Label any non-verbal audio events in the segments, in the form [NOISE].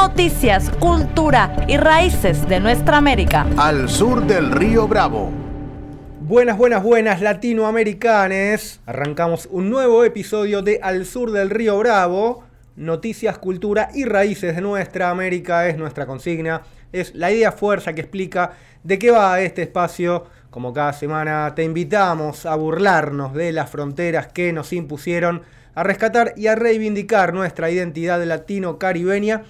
Noticias, cultura y raíces de nuestra América. Al sur del río Bravo. Buenas, buenas, buenas latinoamericanes. Arrancamos un nuevo episodio de Al sur del río Bravo. Noticias, cultura y raíces de nuestra América es nuestra consigna. Es la idea fuerza que explica de qué va este espacio. Como cada semana te invitamos a burlarnos de las fronteras que nos impusieron, a rescatar y a reivindicar nuestra identidad latino-caribeña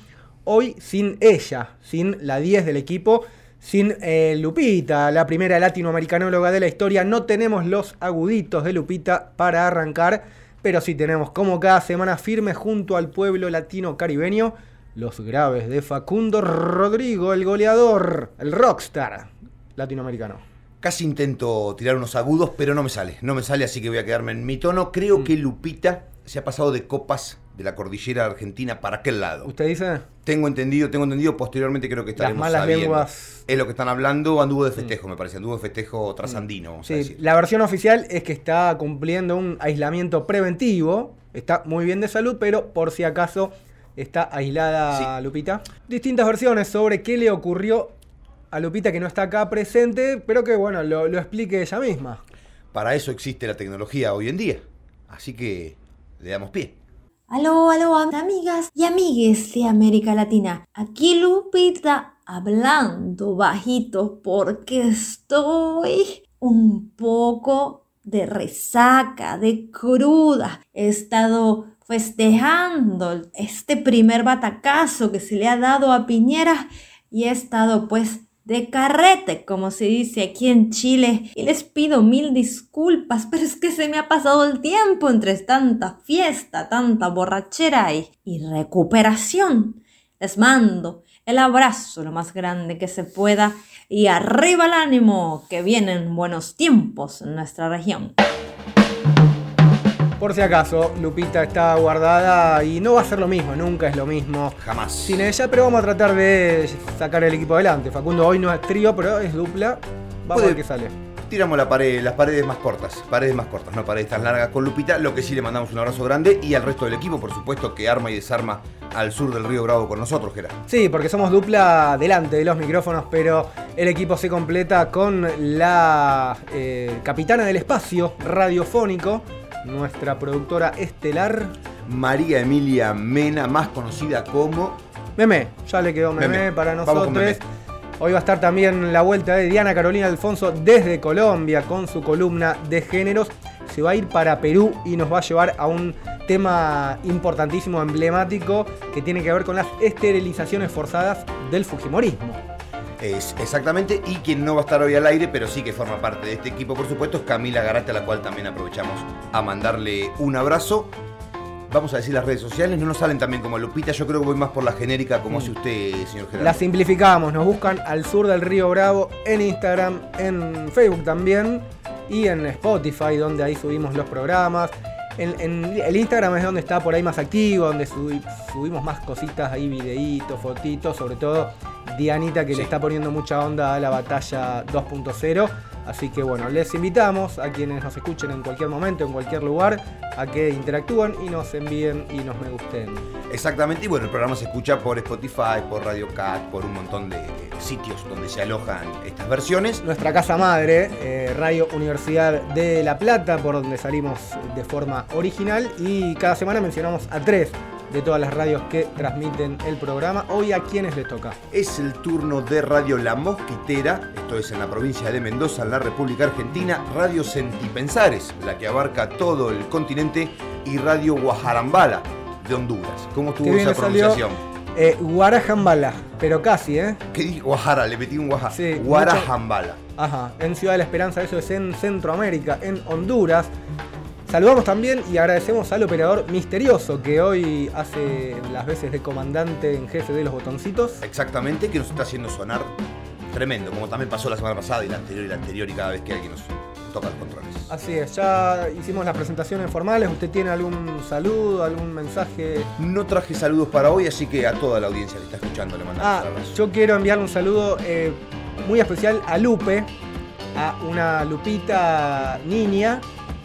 hoy sin ella, sin la 10 del equipo, sin eh, Lupita, la primera latinoamericanóloga de la historia. No tenemos los aguditos de Lupita para arrancar, pero sí tenemos como cada semana firme junto al pueblo latino caribeño los graves de Facundo Rodrigo, el goleador, el rockstar latinoamericano. Casi intento tirar unos agudos, pero no me sale. No me sale, así que voy a quedarme en mi tono. Creo mm. que Lupita se ha pasado de copas de la cordillera argentina para aquel lado. ¿Usted dice? Tengo entendido, tengo entendido, posteriormente creo que estaremos Las malas lenguas. Es lo que están hablando, anduvo de festejo, mm. me parece, anduvo de festejo trasandino. Sí, la versión oficial es que está cumpliendo un aislamiento preventivo, está muy bien de salud, pero por si acaso está aislada Lupita. Distintas versiones sobre qué le ocurrió a Lupita que no está acá presente, pero que bueno, lo, lo explique ella misma. Para eso existe la tecnología hoy en día. Así que le damos pie. Aló, aló, amigas y amigues de América Latina. Aquí Lupita hablando bajito porque estoy un poco de resaca, de cruda. He estado festejando este primer batacazo que se le ha dado a Piñera y he estado pues de carrete, como se dice aquí en Chile. Y les pido mil disculpas, pero es que se me ha pasado el tiempo entre tanta fiesta, tanta borrachera y, y recuperación. Les mando el abrazo lo más grande que se pueda y arriba el ánimo, que vienen buenos tiempos en nuestra región. Por si acaso, Lupita está guardada y no va a ser lo mismo, nunca es lo mismo. Jamás. Sin ella, pero vamos a tratar de sacar el equipo adelante. Facundo hoy no es trío, pero es dupla. Vamos a ver qué sale. Tiramos la pared, las paredes más cortas, paredes más cortas, no paredes tan largas con Lupita, lo que sí le mandamos un abrazo grande y al resto del equipo, por supuesto, que arma y desarma al sur del río Bravo con nosotros, Gerard. Sí, porque somos dupla delante de los micrófonos, pero el equipo se completa con la eh, capitana del espacio radiofónico, nuestra productora estelar. María Emilia Mena, más conocida como... Meme, ya le quedó Meme, para nosotros. Hoy va a estar también la vuelta de Diana Carolina Alfonso desde Colombia con su columna de géneros. Se va a ir para Perú y nos va a llevar a un tema importantísimo, emblemático, que tiene que ver con las esterilizaciones forzadas del Fujimorismo. Es exactamente, y quien no va a estar hoy al aire, pero sí que forma parte de este equipo, por supuesto, es Camila Garate, a la cual también aprovechamos a mandarle un abrazo. Vamos a decir las redes sociales, no nos salen también como Lupita, yo creo que voy más por la genérica como hace usted, señor Gerardo. La simplificamos, nos buscan al sur del río Bravo en Instagram, en Facebook también y en Spotify, donde ahí subimos los programas. En, el Instagram es donde está por ahí más activo, donde subimos más cositas ahí, videitos, fotitos, sobre todo Dianita que le está poniendo mucha onda a la batalla 2.0. Así que bueno, les invitamos a quienes nos escuchen en cualquier momento, en cualquier lugar, a que interactúen y nos envíen y nos me gusten. Exactamente, y bueno, el programa se escucha por Spotify, por Radio Cat, por un montón de sitios donde se alojan estas versiones. Nuestra casa madre, eh, Radio Universidad de La Plata, por donde salimos de forma original y cada semana mencionamos a tres de todas las radios que transmiten el programa. Hoy a quienes les toca. Es el turno de Radio La Mosquitera, esto es en la provincia de Mendoza, en la República Argentina, Radio Sentipensares, la que abarca todo el continente, y Radio Guajarambala de Honduras. ¿Cómo estuvo esa pronunciación? Eh, Guarajambala, pero casi, ¿eh? ¿Qué dije? Guajara, le metí un Guajara. Sí, Guarajambala. Ajá, en Ciudad de la Esperanza, eso es en Centroamérica, en Honduras. Saludamos también y agradecemos al operador misterioso que hoy hace las veces de comandante en jefe de los botoncitos. Exactamente, que nos está haciendo sonar tremendo, como también pasó la semana pasada y la anterior y la anterior y cada vez que alguien nos toca los controles. Así es, ya hicimos las presentaciones formales. ¿Usted tiene algún saludo, algún mensaje? No traje saludos para hoy, así que a toda la audiencia que está escuchando le mandamos Ah, yo quiero enviarle un saludo eh, muy especial a Lupe, a una Lupita niña,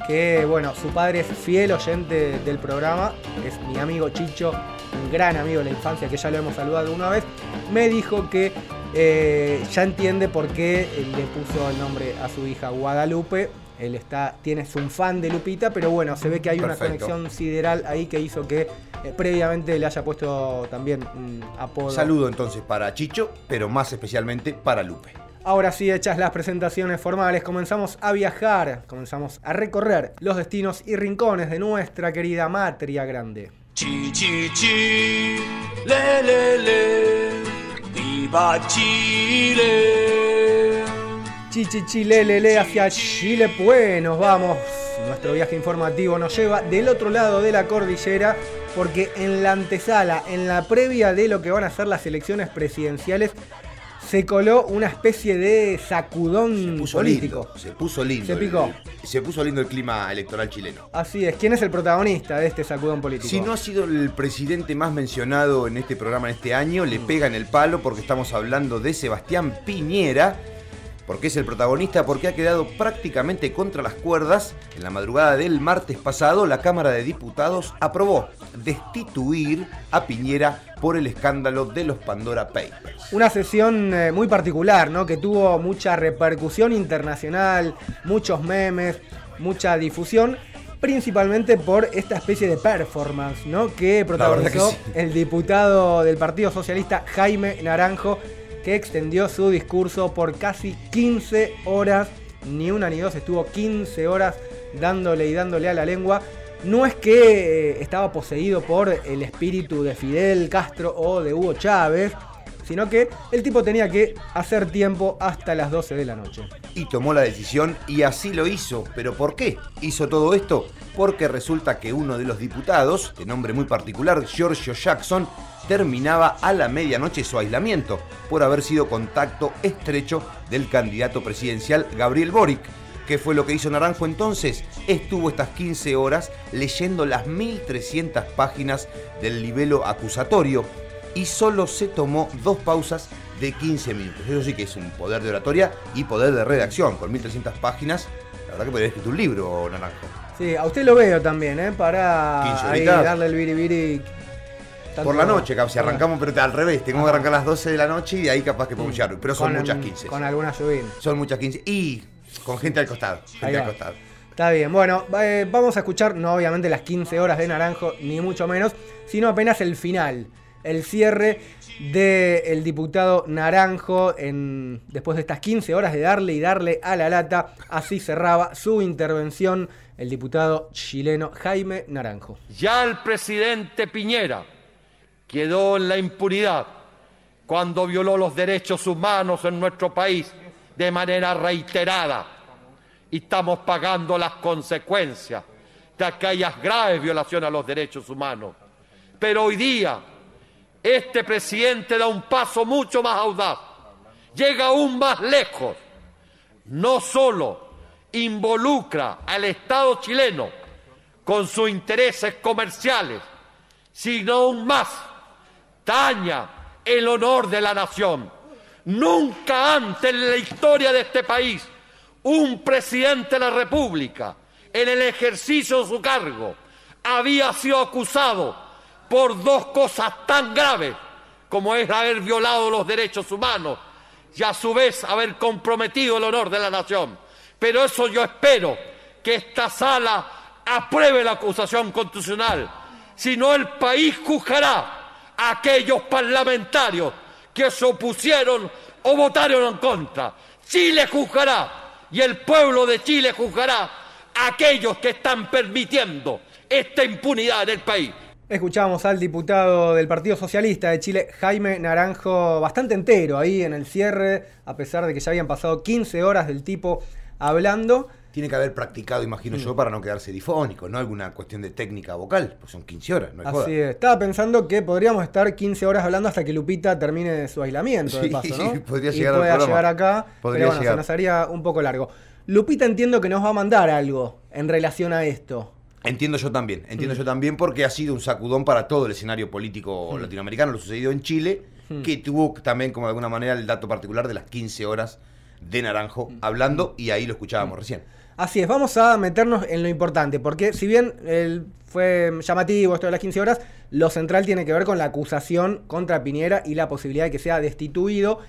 que bueno, su padre es fiel oyente del programa, es mi amigo Chicho, un gran amigo de la infancia que ya lo hemos saludado una vez, me dijo que eh, ya entiende por qué eh, le puso el nombre a su hija Guadalupe. Él está, tiene, es un fan de Lupita, pero bueno, se ve que hay una conexión sideral ahí que hizo que eh, previamente le haya puesto también un apodo. Saludo entonces para Chicho, pero más especialmente para Lupe. Ahora sí, hechas las presentaciones formales, comenzamos a viajar, comenzamos a recorrer los destinos y rincones de nuestra querida Matria Grande. Chi chi chi, le le le, viva Chile. Chichichilelele hacia Chile, pues nos vamos. Nuestro viaje informativo nos lleva del otro lado de la cordillera porque en la antesala, en la previa de lo que van a ser las elecciones presidenciales, se coló una especie de sacudón Puso político. lindo, se puso lindo. Se picó. el- se puso lindo el clima electoral chileno. Así es, ¿quién es el protagonista de este sacudón político? Si no ha sido el presidente más mencionado en este programa en este año, le pega en el palo porque estamos hablando de Sebastián Piñera, porque es el protagonista, porque ha quedado prácticamente contra las cuerdas. En la madrugada del martes pasado, la Cámara de Diputados aprobó destituir a Piñera por el escándalo de los Pandora Papers. Una sesión eh, muy particular, ¿no? Que tuvo mucha repercusión internacional, muchos memes, mucha difusión, principalmente por esta especie de performance, ¿no? Que protagonizó que sí. el diputado del Partido Socialista Jaime Naranjo, que extendió su discurso por casi 15 horas, ni una ni dos, estuvo 15 horas dándole y dándole a la lengua. No es que eh, estaba poseído por el espíritu de Fidel Castro o de Hugo Chávez, sino que el tipo tenía que hacer tiempo hasta las 12 de la noche. y tomó la decisión y así lo hizo. ¿Pero por qué hizo todo esto? Porque resulta que uno de los diputados, de nombre muy particular, Giorgio Jackson, terminaba a la medianoche su aislamiento por haber sido contacto estrecho del candidato presidencial Gabriel Boric. ¿Qué fue lo que hizo Naranjo entonces? Estuvo estas 15 horas leyendo las 1300 páginas del libelo acusatorio y solo se tomó dos pausas de 15 minutos. Eso sí que es un poder de oratoria y poder de redacción. Con 1300 páginas, la verdad que podría escrito un libro, Naranjo. Sí, a usted lo veo también, ¿eh? Para 15 ahí darle el biribiri. tanto- Por la noche, capaz, si arrancamos, pero al revés, tengo que arrancar a las 12 de la noche y de ahí capaz que podemos llegar. Pero son Con- muchas 15. Con alguna lluvia. Son muchas 15. Y con gente al costado. Gente al costado. Está bien, bueno, eh, vamos a escuchar, no obviamente las 15 horas de Naranjo, ni mucho menos, sino apenas el final, el cierre del diputado Naranjo, en, después de estas 15 horas de darle y darle a la lata, así cerraba su intervención el diputado chileno Jaime Naranjo. Ya el presidente Piñera quedó en la impunidad cuando violó los derechos humanos en nuestro país de manera reiterada y estamos pagando las consecuencias de aquellas graves violaciones a los derechos humanos. Pero hoy día este presidente da un paso mucho más audaz, llega aún más lejos, no solo involucra al Estado chileno con sus intereses comerciales, sino aún más daña el honor de la nación. Nunca antes en la historia de este país un presidente de la República, en el ejercicio de su cargo, había sido acusado por dos cosas tan graves como es haber violado los derechos humanos y a su vez haber comprometido el honor de la nación. Pero eso yo espero que esta sala apruebe la acusación constitucional, si no el país juzgará a aquellos parlamentarios que se opusieron o votaron en contra. Chile juzgará y el pueblo de Chile juzgará a aquellos que están permitiendo esta impunidad en el país. Escuchamos al diputado del Partido Socialista de Chile, Jaime Naranjo, bastante entero ahí en el cierre, a pesar de que ya habían pasado 15 horas del tipo hablando. Tiene que haber practicado, imagino Mm. yo, para no quedarse difónico, ¿no? Alguna cuestión de técnica vocal, pues son 15 horas, no hay joda. Así es. Estaba pensando que podríamos estar 15 horas hablando hasta que Lupita termine su aislamiento, de Sí, paso, ¿no? [LAUGHS] podría y llegar pueda llegar acá. Podría pero bueno, llegar. se nos haría un poco largo. Lupita entiendo que nos va a mandar algo en relación a esto. Entiendo yo también, entiendo Mm. yo también porque ha sido un sacudón para todo el escenario político Mm. latinoamericano, lo sucedido en Chile, Mm. que tuvo también como de alguna manera el dato particular de las 15 horas de Naranjo Mm. hablando y ahí lo escuchábamos recién. Así es, vamos a meternos en lo importante, porque si bien el- fue llamativo esto de las 15 horas, lo central tiene que ver con la acusación contra Piñera y la posibilidad de que sea destituido.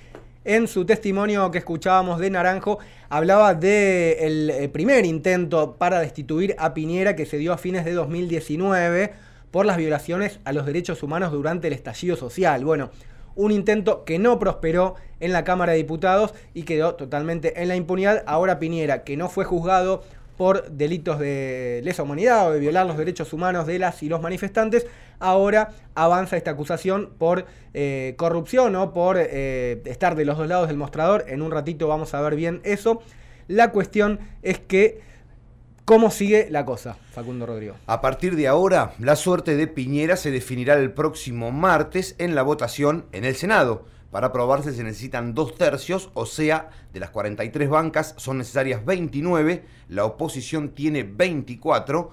En su testimonio que escuchábamos de Naranjo, hablaba del primer intento para destituir a Piñera que se dio a fines de 2019 por las violaciones a los derechos humanos durante el estallido social. Bueno, un intento que no prosperó en la Cámara de Diputados y quedó totalmente en la impunidad. Ahora Piñera, que no fue juzgado por delitos de lesa humanidad o de violar los derechos humanos de las y los manifestantes, ahora avanza esta acusación por eh, corrupción o por eh, estar de los dos lados del mostrador. En un ratito vamos a ver bien eso. La cuestión es que, ¿cómo sigue la cosa, Facundo Rodrigo? A partir de ahora, la suerte de Piñera se definirá el próximo martes en la votación en el Senado. Para aprobarse se necesitan dos tercios, o sea, de las 43 bancas son necesarias 29, la oposición tiene 24,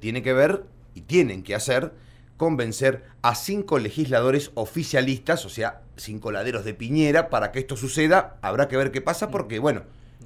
tiene que ver y tienen que hacer convencer a cinco legisladores oficialistas, o sea, cinco laderos de Piñera, para que esto suceda. Habrá que ver qué pasa porque, bueno,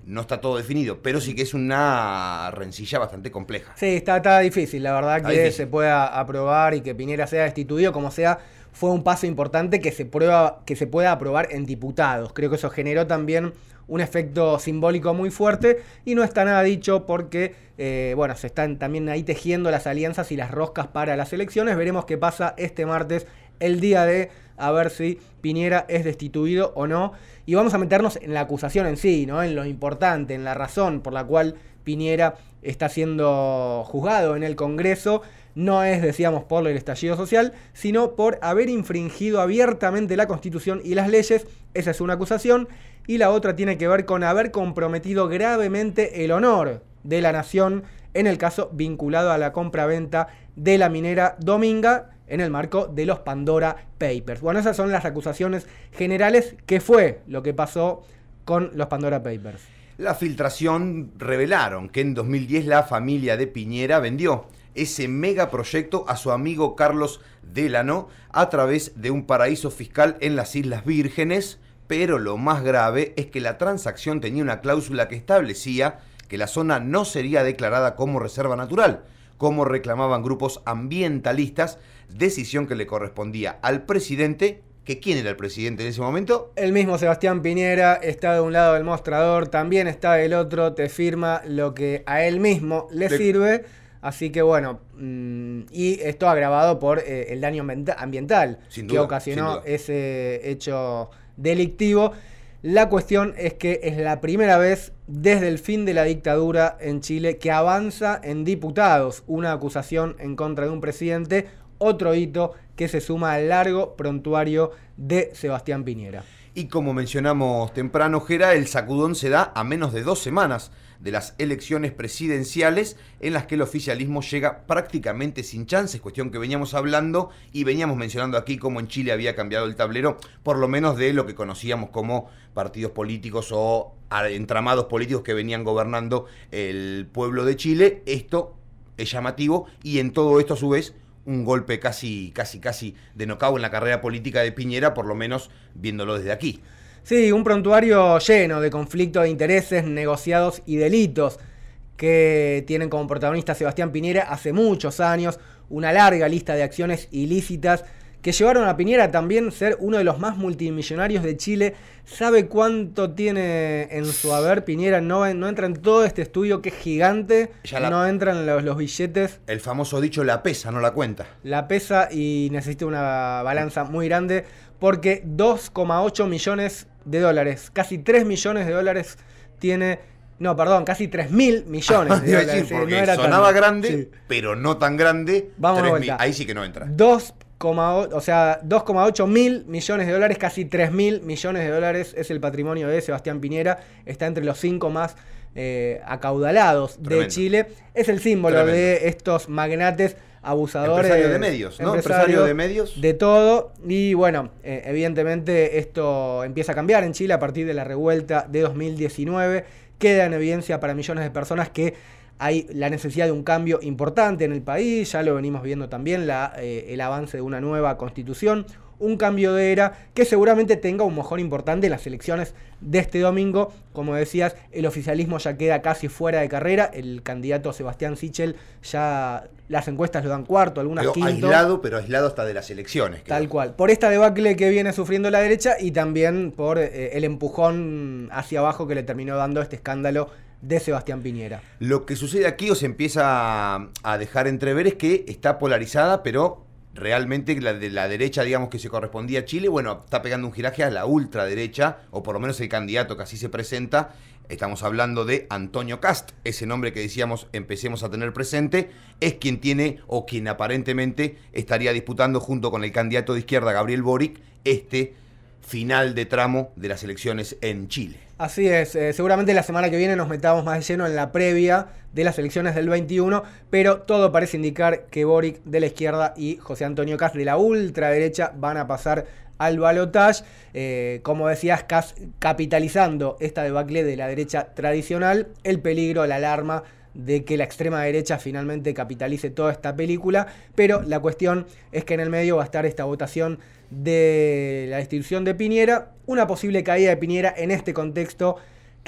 no está todo definido, pero sí que es una rencilla bastante compleja. Sí, está, está difícil, la verdad Está que difícil. se pueda aprobar y que Piñera sea destituido, como sea, fue un paso importante que se prueba, que se pueda aprobar en diputados. Creo que eso generó también un efecto simbólico muy fuerte y no está nada dicho porque, eh, bueno, se están también ahí tejiendo las alianzas y las roscas para las elecciones. Veremos qué pasa este martes, el día de a ver si Piñera es destituido o no. Y vamos a meternos en la acusación en sí, ¿no? En lo importante, en la razón por la cual Piñera está siendo juzgado en el Congreso. No es, decíamos, por el estallido social, sino por haber infringido abiertamente la Constitución y las leyes. Esa es una acusación. Y la otra tiene que ver con haber comprometido gravemente el honor de la nación en el caso vinculado a la compra-venta de la minera Dominga en el marco de los Pandora Papers. Bueno, esas son las acusaciones generales. ¿Qué fue lo que pasó con los Pandora Papers? La filtración revelaron que en 2010 la familia de Piñera vendió ese megaproyecto a su amigo Carlos Delano a través de un paraíso fiscal en las Islas Vírgenes, pero lo más grave es que la transacción tenía una cláusula que establecía que la zona no sería declarada como reserva natural, como reclamaban grupos ambientalistas, decisión que le correspondía al presidente, que quién era el presidente en ese momento, El mismo Sebastián Piñera está de un lado del mostrador, también está del otro, te firma lo que a él mismo le Le- sirve. Así que bueno, mm, y esto agravado por eh, el daño ambienta- ambiental Sin que ocasionó ese hecho delictivo. La cuestión es que es la primera vez desde el fin de la dictadura en Chile que avanza en diputados una acusación en contra de un presidente, otro hito que se suma al largo prontuario de Sebastián Piñera. Y como mencionamos temprano, Gera, el sacudón se da a menos de dos semanas de las elecciones presidenciales en las que el oficialismo llega prácticamente sin chances, cuestión que veníamos hablando y veníamos mencionando aquí cómo en Chile había cambiado el tablero, por lo menos de lo que conocíamos como partidos políticos o entramados políticos que venían gobernando el pueblo de Chile. Esto es llamativo y en todo esto a su vez un golpe casi, casi, casi de nocao en la carrera política de Piñera, por lo menos viéndolo desde aquí. Sí, un prontuario lleno de conflictos de intereses, negociados y delitos que tienen como protagonista Sebastián Piñera hace muchos años, una larga lista de acciones ilícitas que llevaron a Piñera también ser uno de los más multimillonarios de Chile. ¿Sabe cuánto tiene en su haber Piñera? No, no entra en todo este estudio que es gigante, Ya la- no entran los, los billetes, El famoso dicho la pesa, no la cuenta. la pesa y necesita una balanza muy grande porque 2,8 millones de dólares, casi 3 millones de dólares tiene, no, perdón, casi 3 mil millones [LAUGHS] de dólares. decir, sí, porque no era sonaba grande, Sí. pero no tan grande. Vamos de Tres vuelta. mil- ahí sí que no entra. 2,8 o sea, 2,8 mil millones de dólares, casi 3 mil millones de dólares es el patrimonio de Sebastián Piñera. Está entre los cinco más eh, acaudalados de. Chile. Es el símbolo Tremendo. de estos magnates abusadores. Empresario de medios, ¿no? Empresario de medios. De todo. Y bueno, eh, evidentemente esto empieza a cambiar en Chile a partir de la revuelta de 2019. Queda en evidencia para millones de personas que hay la necesidad de un cambio importante en el país, ya lo venimos viendo también, la, eh, el avance de una nueva constitución, un cambio de era que seguramente tenga un mojón importante en las elecciones de este domingo. Como decías, el oficialismo ya queda casi fuera de carrera, el candidato Sebastián Sichel ya las encuestas lo dan cuarto, algunas Quedó quinto. aislado, pero aislado hasta de las elecciones. Tal cual. Por esta debacle que viene sufriendo la derecha y también por eh, el empujón hacia abajo que le terminó dando este escándalo de Sebastián Piñera. Lo que sucede aquí o se empieza a, a dejar entrever es que está polarizada, pero realmente la de la derecha, digamos, que se correspondía a Chile, bueno, está pegando un giraje a la ultraderecha, o por lo menos el candidato que así se presenta. Estamos hablando de Antonio Cast, ese nombre que decíamos empecemos a tener presente, es quien tiene o quien aparentemente estaría disputando junto con el candidato de izquierda Gabriel Boric este final de tramo de las elecciones en Chile. Así es, eh, seguramente la semana que viene nos metamos más de lleno en la previa de las elecciones del 21, pero todo parece indicar que Boric de la izquierda y José Antonio Cast de la ultraderecha van a pasar al balotage, eh, como decías, capitalizando esta debacle de la derecha tradicional, el peligro, la alarma de que la extrema derecha finalmente capitalice toda esta película, pero la cuestión es que en el medio va a estar esta votación de la destitución de Piñera, una posible caída de Piñera en este contexto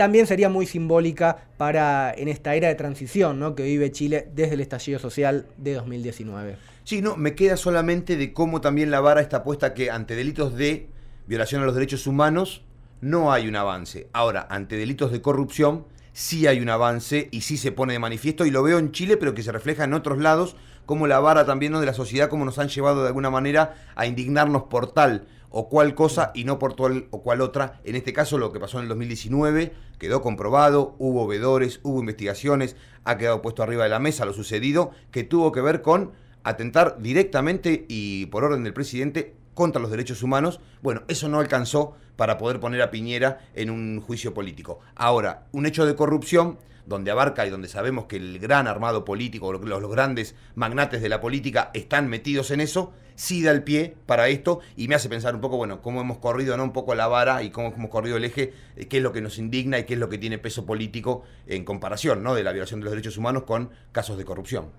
también sería muy simbólica para en esta era de transición ¿no? que vive Chile desde el estallido social de 2019. Sí, no, me queda solamente de cómo también la vara está puesta que ante delitos de violación a los derechos humanos no hay un avance. Ahora, ante delitos de corrupción sí hay un avance y sí se pone de manifiesto y lo veo en Chile, pero que se refleja en otros lados, como la vara también ¿no? de la sociedad, como nos han llevado de alguna manera a indignarnos por tal o cual cosa y no por tal o cual otra. En este caso lo que pasó en el 2019 quedó comprobado, hubo vedores, hubo investigaciones, ha quedado puesto arriba de la mesa lo sucedido, que tuvo que ver con atentar directamente y por orden del presidente contra los derechos humanos. Bueno, eso no alcanzó para poder poner a Piñera en un juicio político. Ahora, un hecho de corrupción donde abarca y donde sabemos que el gran armado político, los, grandes magnates de la política están metidos en eso, sí da el pie para esto y me hace pensar un poco, bueno, cómo hemos corrido ¿no? un poco la vara y cómo hemos corrido el eje, eh, qué es lo que nos indigna y qué es lo que tiene peso político en comparación ¿no? de la violación de los derechos humanos con casos de corrupción.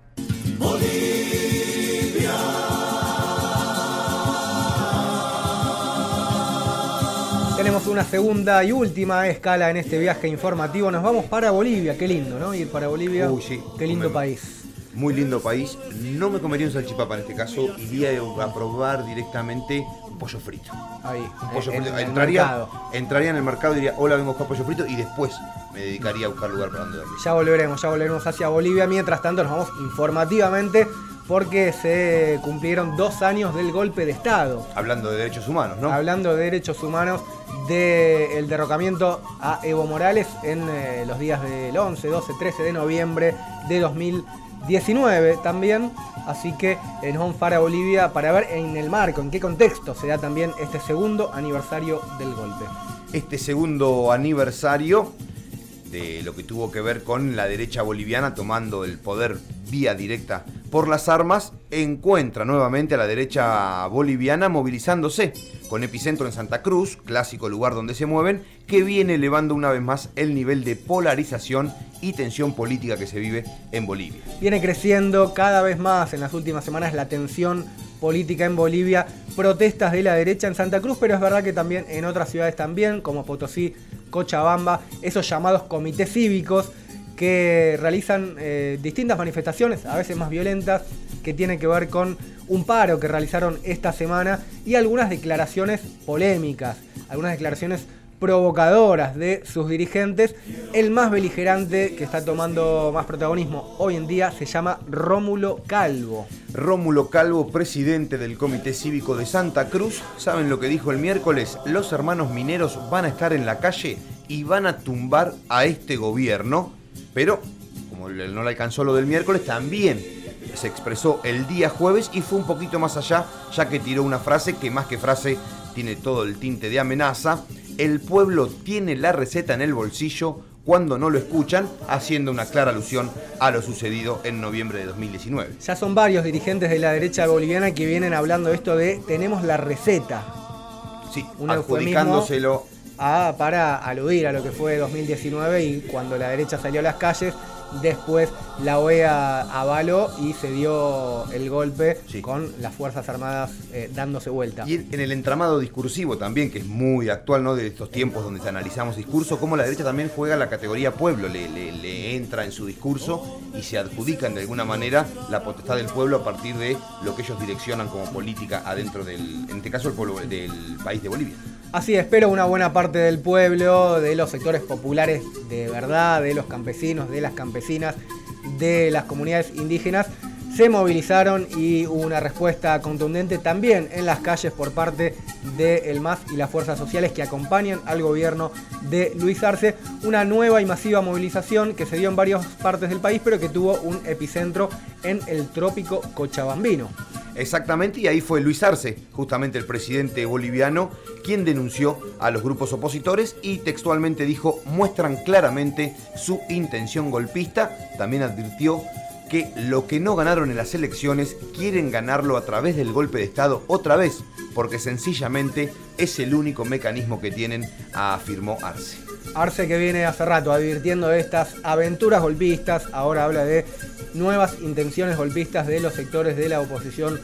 Tenemos una segunda y última escala en este viaje informativo. Nos vamos para Bolivia. Qué lindo, ¿no? Ir para Bolivia. Uy, sí, Qué lindo comemos. país. Muy lindo país. No me comería un salchipapa en este caso, iría a probar directamente un pollo frito. Ahí. Un pollo en- frito. en entraría, entraría en el mercado y diría, hola, vengo a buscar pollo frito y después me dedicaría a buscar lugar para donde dormir. Ya volveremos, ya volveremos hacia Bolivia. Mientras tanto, nos vamos informativamente porque se cumplieron dos años del golpe de Estado. Hablando de derechos humanos, ¿no? Hablando de derechos humanos, del derrocamiento a Evo Morales en eh, los días del 11, 12, 13 de noviembre de 2019 también. Así que eh, nos vamos para Bolivia para ver en el marco, en qué contexto se da también este segundo aniversario del golpe. Este segundo aniversario de lo que tuvo que ver con la derecha boliviana tomando el poder vía directa por las armas, encuentra nuevamente a la derecha boliviana movilizándose con epicentro en Santa Cruz, clásico lugar donde se mueven, que viene elevando una vez más el nivel de polarización y tensión política que se vive en Bolivia. Viene creciendo cada vez más en las últimas semanas la tensión política en Bolivia, protestas de la derecha en Santa Cruz, pero es verdad que también en otras ciudades también, como Potosí, Cochabamba, esos llamados comités cívicos que realizan eh, distintas manifestaciones, a veces más violentas, que tienen que ver con un paro que realizaron esta semana y algunas declaraciones polémicas, algunas declaraciones provocadoras de sus dirigentes. El más beligerante que está tomando más protagonismo hoy en día se llama Rómulo Calvo. Rómulo Calvo, presidente del Comité Cívico de Santa Cruz, ¿saben lo que dijo el miércoles? Los hermanos mineros van a estar en la calle y van a tumbar a este gobierno, pero como no le alcanzó lo del miércoles, también se expresó el día jueves y fue un poquito más allá, ya que tiró una frase que más que frase tiene todo el tinte de amenaza. El pueblo tiene la receta en el bolsillo, cuando no lo escuchan, haciendo una clara alusión a lo sucedido en noviembre de 2019. Ya son varios dirigentes de la derecha boliviana que vienen hablando esto de tenemos la receta. Sí, un adjudicándoselo a, para aludir a lo que fue 2019 y cuando la derecha salió a las calles Después la OEA avaló y se dio el golpe con las Fuerzas Armadas eh, dándose vuelta. Y en el entramado discursivo también, que es muy actual, ¿no? De estos tiempos donde analizamos discurso, cómo la derecha también juega la categoría pueblo, le, le, entra en su discurso y se adjudican de alguna manera la potestad del pueblo a partir de lo que ellos direccionan como política adentro del, en este caso, el pueblo del país de Bolivia. Así espero una buena parte del pueblo, de los sectores populares de verdad, de los campesinos, de las campesinas, de las comunidades indígenas, se movilizaron y hubo una respuesta contundente también en las calles por parte del MAS y las fuerzas sociales que acompañan al gobierno de Luis Arce. Una nueva y masiva movilización que se dio en varias partes del país, pero que tuvo un epicentro en el trópico Cochabambino. Exactamente, y ahí fue Luis Arce, justamente el presidente boliviano, quien denunció a los grupos opositores y textualmente dijo, muestran claramente su intención golpista. También advirtió que lo que no ganaron en las elecciones quieren ganarlo a través del golpe de Estado otra vez, porque sencillamente es el único mecanismo que tienen, afirmó Arce. Arce que viene hace rato advirtiendo de estas aventuras golpistas, ahora habla de nuevas intenciones golpistas de los sectores de la oposición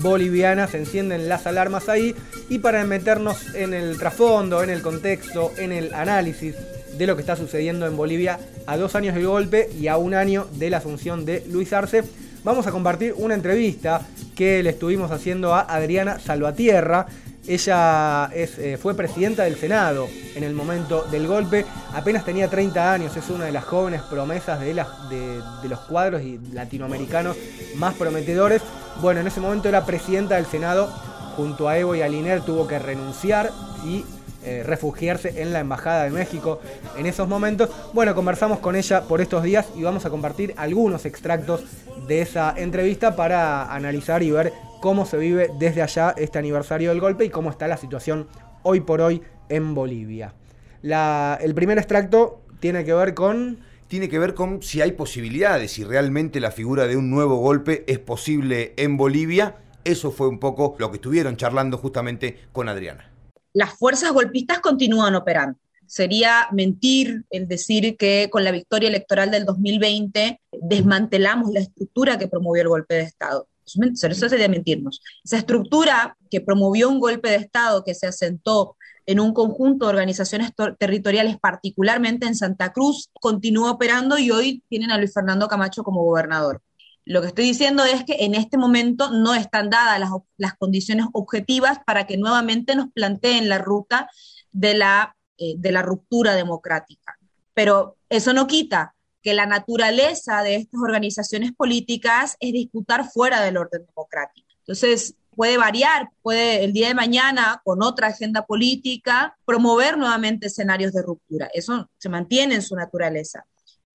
boliviana, se encienden las alarmas ahí y para meternos en el trasfondo, en el contexto, en el análisis de lo que está sucediendo en Bolivia a dos años del golpe y a un año de la asunción de Luis Arce, vamos a compartir una entrevista que le estuvimos haciendo a Adriana Salvatierra. Ella eh, fue presidenta del Senado en el momento del golpe, apenas tenía 30 años, es una de las jóvenes promesas de, los cuadros latinoamericanos más prometedores. Bueno, en ese momento era presidenta del Senado, junto a Evo y a Liner tuvo que renunciar y eh, refugiarse en la Embajada de México en esos momentos. Bueno, conversamos con ella por estos días y vamos a compartir algunos extractos de esa entrevista para analizar y ver cómo se vive desde allá este aniversario del golpe y cómo está la situación hoy por hoy en Bolivia. el primer extracto tiene que ver con tiene que ver con si hay posibilidades, si realmente la figura de un nuevo golpe es posible en Bolivia. Eso fue un poco lo que estuvieron charlando justamente con Adriana las fuerzas golpistas continúan operando. Sería mentir el decir que con la victoria electoral del 2020 desmantelamos la estructura que promovió el golpe de Estado. Eso sería mentirnos. Esa estructura que promovió un golpe de Estado que se asentó en un conjunto de organizaciones territoriales, particularmente en Santa Cruz, continúa operando y hoy tienen a Luis Fernando Camacho como gobernador. Lo que estoy diciendo es que en este momento no están dadas las, condiciones objetivas para que nuevamente nos planteen la ruta de la, eh, de la ruptura democrática. Pero eso no quita que la naturaleza de estas organizaciones políticas es disputar fuera del orden democrático. Entonces, puede variar, puede el día de mañana, con otra agenda política, promover nuevamente escenarios de ruptura. Eso se mantiene en su naturaleza.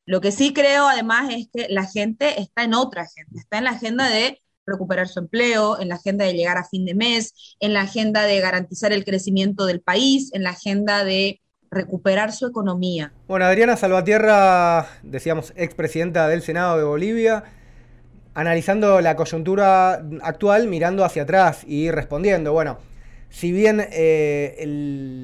Lo que sí creo además es que la gente está en otra agenda, está en la agenda de recuperar su empleo, en la agenda de llegar a fin de mes, en la agenda de garantizar el crecimiento del país, en la agenda de recuperar su economía. Bueno, Adriana Salvatierra, decíamos, expresidenta del Senado de Bolivia, analizando la coyuntura actual, mirando hacia atrás y respondiendo, bueno, si bien eh,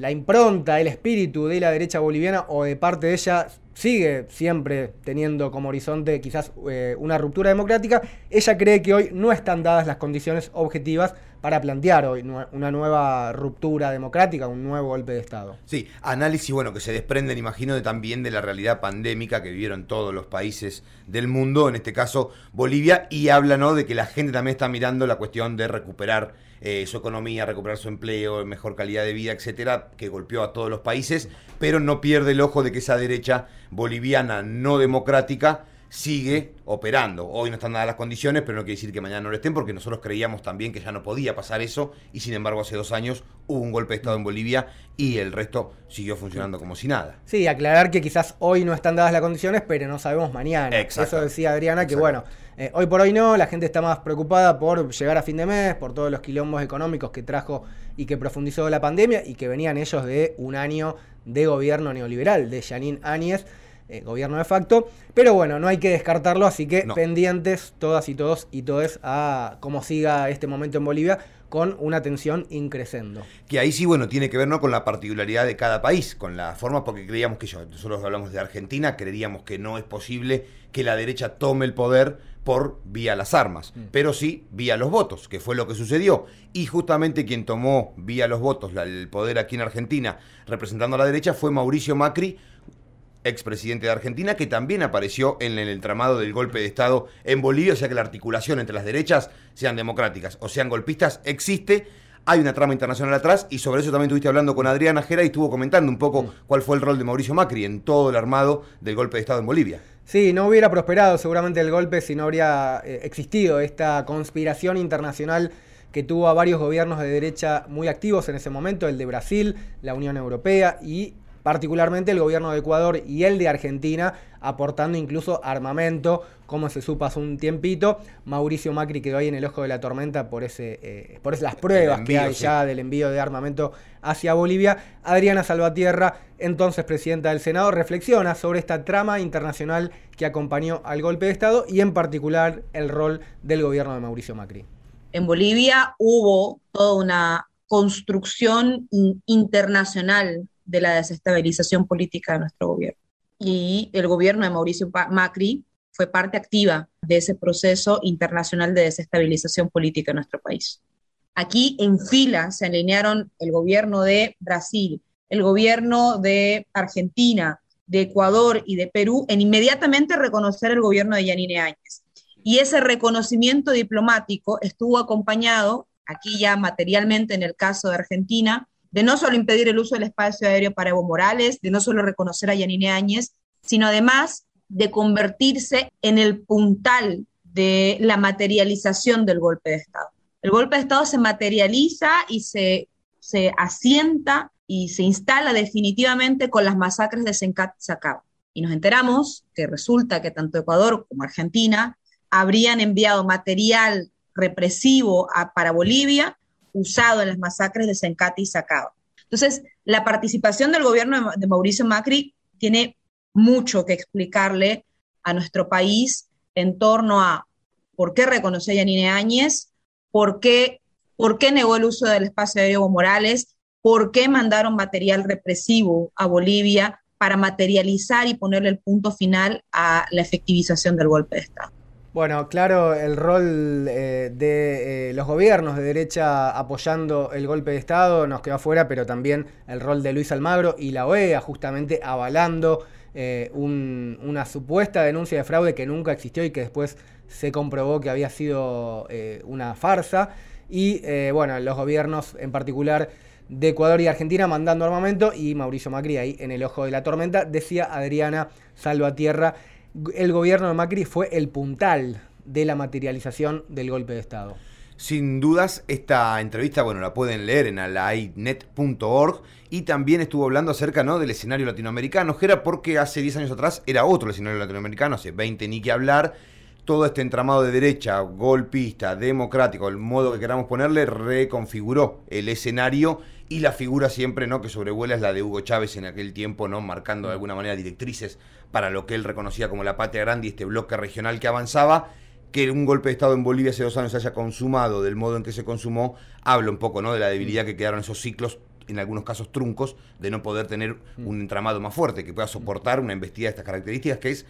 la impronta, el espíritu de la derecha boliviana o de parte de ella sigue siempre teniendo como horizonte quizás eh, una ruptura democrática, ella cree que hoy no están dadas las condiciones objetivas para plantear hoy una nueva ruptura democrática, un nuevo golpe de Estado. Sí, análisis, bueno, que se desprenden, imagino, de, también de la realidad pandémica que vivieron todos los países del mundo, en este caso Bolivia, y habla ¿no? de que la gente también está mirando la cuestión de recuperar eh, su economía, recuperar su empleo, mejor calidad de vida, etcétera, que golpeó a todos los países, pero no pierde el ojo de que esa derecha boliviana no democrática sigue operando. Hoy no están dadas las condiciones, pero no quiere decir que mañana no lo estén, porque nosotros creíamos también que ya no podía pasar eso, y sin embargo hace dos años hubo un golpe de Estado en Bolivia y el resto siguió funcionando como si nada. Sí, aclarar que quizás hoy no están dadas las condiciones, pero no sabemos mañana. Eso decía Adriana, que bueno, eh, hoy por hoy no, la gente está más preocupada por llegar a fin de mes, por todos los quilombos económicos que trajo y que profundizó la pandemia y que venían ellos de un año de gobierno neoliberal, de Janine Áñez eh, gobierno de facto. Pero bueno, no hay que descartarlo, así que pendientes todas y todos y todes a cómo siga este momento en Bolivia con una tensión increciendo. Que ahí sí, bueno, tiene que ver ¿no? con la particularidad de cada país, con la forma, porque creíamos que yo, nosotros hablamos de Argentina, creeríamos que no es posible que la derecha tome el poder por vía las armas, mm. pero sí vía los votos, que fue lo que sucedió. Y justamente quien tomó vía los votos el poder aquí en Argentina representando a la derecha fue Mauricio Macri, expresidente de Argentina, que también apareció en el entramado del golpe de Estado en Bolivia, o sea que la articulación entre las derechas, sean democráticas o sean golpistas, existe. Hay una trama internacional atrás y sobre eso también estuviste hablando con Adriana Jera y estuvo comentando un poco mm. cuál fue el rol de Mauricio Macri en todo el armado del golpe de Estado en Bolivia. Sí, no hubiera prosperado seguramente el golpe si no habría eh, existido esta conspiración internacional que tuvo a varios gobiernos de derecha muy activos en ese momento, el de Brasil, la Unión Europea y particularmente el gobierno de Ecuador y el de Argentina, aportando incluso armamento, como se supo hace un tiempito. Mauricio Macri quedó ahí en el ojo de la tormenta por, ese, eh, por esas pruebas que hay ya del envío de armamento hacia Bolivia. Adriana Salvatierra, entonces presidenta del Senado, reflexiona sobre esta trama internacional que acompañó al golpe de Estado y en particular el rol del gobierno de Mauricio Macri. En Bolivia hubo toda una construcción internacional de la desestabilización política de nuestro gobierno. Y el gobierno de Mauricio Macri fue parte activa de ese proceso internacional de desestabilización política en nuestro país. Aquí en fila se alinearon el gobierno de Brasil, el gobierno de Argentina, de Ecuador y de Perú en inmediatamente reconocer el gobierno de Yanine Áñez. Y ese reconocimiento diplomático estuvo acompañado, aquí ya materialmente en el caso de Argentina, de no solo impedir el uso del espacio aéreo para Evo Morales, de no solo reconocer a Yanine Áñez, sino además de convertirse en el puntal de la materialización del golpe de Estado. El golpe de Estado se materializa y se, se asienta y se instala definitivamente con las masacres de Sacaba. Y nos enteramos que resulta que tanto Ecuador como Argentina habrían enviado material represivo para Bolivia usado en las masacres de Sencati y Sacaba. Entonces, la participación del gobierno de Mauricio Macri tiene mucho que explicarle a nuestro país en torno a por qué reconoció a Yanine Áñez, por qué, por qué negó el uso del espacio aéreo Evo Morales, por qué mandaron material represivo a Bolivia para materializar y ponerle el punto final a la efectivización del golpe de Estado. Bueno, claro, el rol eh, de eh, los gobiernos de derecha apoyando el golpe de Estado nos quedó afuera, pero también el rol de Luis Almagro y la OEA justamente avalando eh, una supuesta denuncia de fraude que nunca existió y que después se comprobó que había sido una farsa. Y bueno, los gobiernos en particular de Ecuador y Argentina mandando armamento y Mauricio Macri ahí en el ojo de la tormenta, decía Adriana Salvatierra el gobierno de Macri fue el puntal de la materialización del golpe de Estado. Sin dudas, esta entrevista, bueno, la pueden leer en alainet.org y también estuvo hablando acerca ¿no? del escenario latinoamericano, que era porque hace 10 años atrás era otro escenario latinoamericano, hace 20 ni que hablar, todo este entramado de derecha, golpista, democrático, el modo que queramos ponerle, reconfiguró el escenario y la figura siempre ¿no? que sobrevuela es la de Hugo Chávez en aquel tiempo, ¿no? marcando de alguna manera directrices para lo que él reconocía como la patria grande y este bloque regional que avanzaba. Que un golpe de Estado en Bolivia hace dos años se haya consumado del modo en que se consumó, habla un poco ¿no? de la debilidad que quedaron esos ciclos en algunos casos truncos, de no poder tener mm. un entramado más fuerte que pueda soportar una investida de estas características, que es